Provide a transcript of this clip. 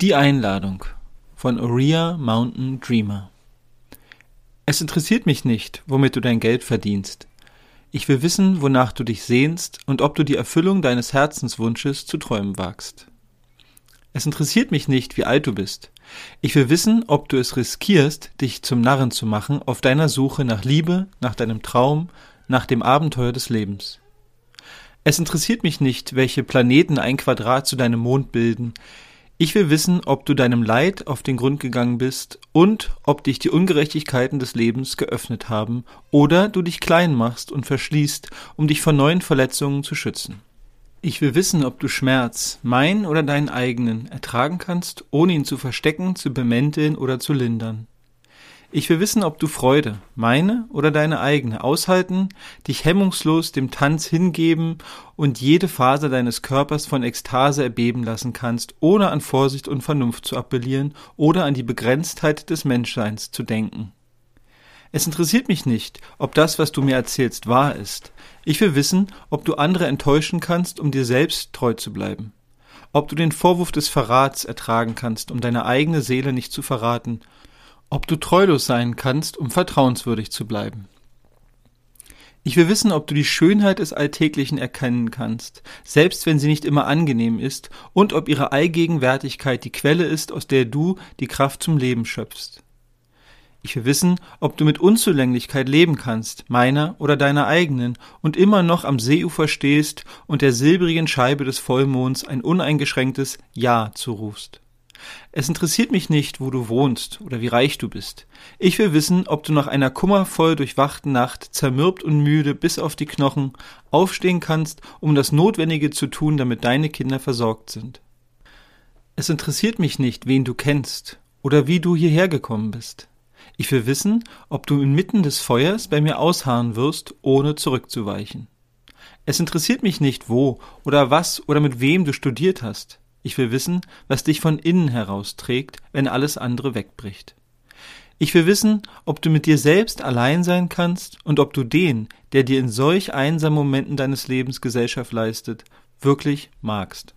Die Einladung von Oria Mountain Dreamer. Es interessiert mich nicht, womit du dein Geld verdienst. Ich will wissen, wonach du dich sehnst und ob du die Erfüllung deines Herzenswunsches zu träumen wagst. Es interessiert mich nicht, wie alt du bist. Ich will wissen, ob du es riskierst, dich zum Narren zu machen auf deiner Suche nach Liebe, nach deinem Traum, nach dem Abenteuer des Lebens. Es interessiert mich nicht, welche Planeten ein Quadrat zu deinem Mond bilden. Ich will wissen, ob du deinem Leid auf den Grund gegangen bist und ob dich die Ungerechtigkeiten des Lebens geöffnet haben oder du dich klein machst und verschließt, um dich vor neuen Verletzungen zu schützen. Ich will wissen, ob du Schmerz, mein oder deinen eigenen, ertragen kannst, ohne ihn zu verstecken, zu bemänteln oder zu lindern. Ich will wissen, ob du Freude, meine oder deine eigene, aushalten, dich hemmungslos dem Tanz hingeben und jede Faser deines Körpers von Ekstase erbeben lassen kannst, ohne an Vorsicht und Vernunft zu appellieren oder an die Begrenztheit des Menschseins zu denken. Es interessiert mich nicht, ob das, was du mir erzählst, wahr ist. Ich will wissen, ob du andere enttäuschen kannst, um dir selbst treu zu bleiben. Ob du den Vorwurf des Verrats ertragen kannst, um deine eigene Seele nicht zu verraten, ob du treulos sein kannst, um vertrauenswürdig zu bleiben. Ich will wissen, ob du die Schönheit des Alltäglichen erkennen kannst, selbst wenn sie nicht immer angenehm ist, und ob ihre Allgegenwärtigkeit die Quelle ist, aus der du die Kraft zum Leben schöpfst. Ich will wissen, ob du mit Unzulänglichkeit leben kannst, meiner oder deiner eigenen, und immer noch am Seeufer stehst und der silbrigen Scheibe des Vollmonds ein uneingeschränktes Ja zurufst. Es interessiert mich nicht, wo du wohnst oder wie reich du bist. Ich will wissen, ob du nach einer kummervoll durchwachten Nacht, zermürbt und müde bis auf die Knochen, aufstehen kannst, um das Notwendige zu tun, damit deine Kinder versorgt sind. Es interessiert mich nicht, wen du kennst oder wie du hierher gekommen bist. Ich will wissen, ob du inmitten des Feuers bei mir ausharren wirst, ohne zurückzuweichen. Es interessiert mich nicht, wo oder was oder mit wem du studiert hast. Ich will wissen, was dich von innen heraus trägt, wenn alles andere wegbricht. Ich will wissen, ob du mit dir selbst allein sein kannst und ob du den, der dir in solch einsamen Momenten deines Lebens Gesellschaft leistet, wirklich magst.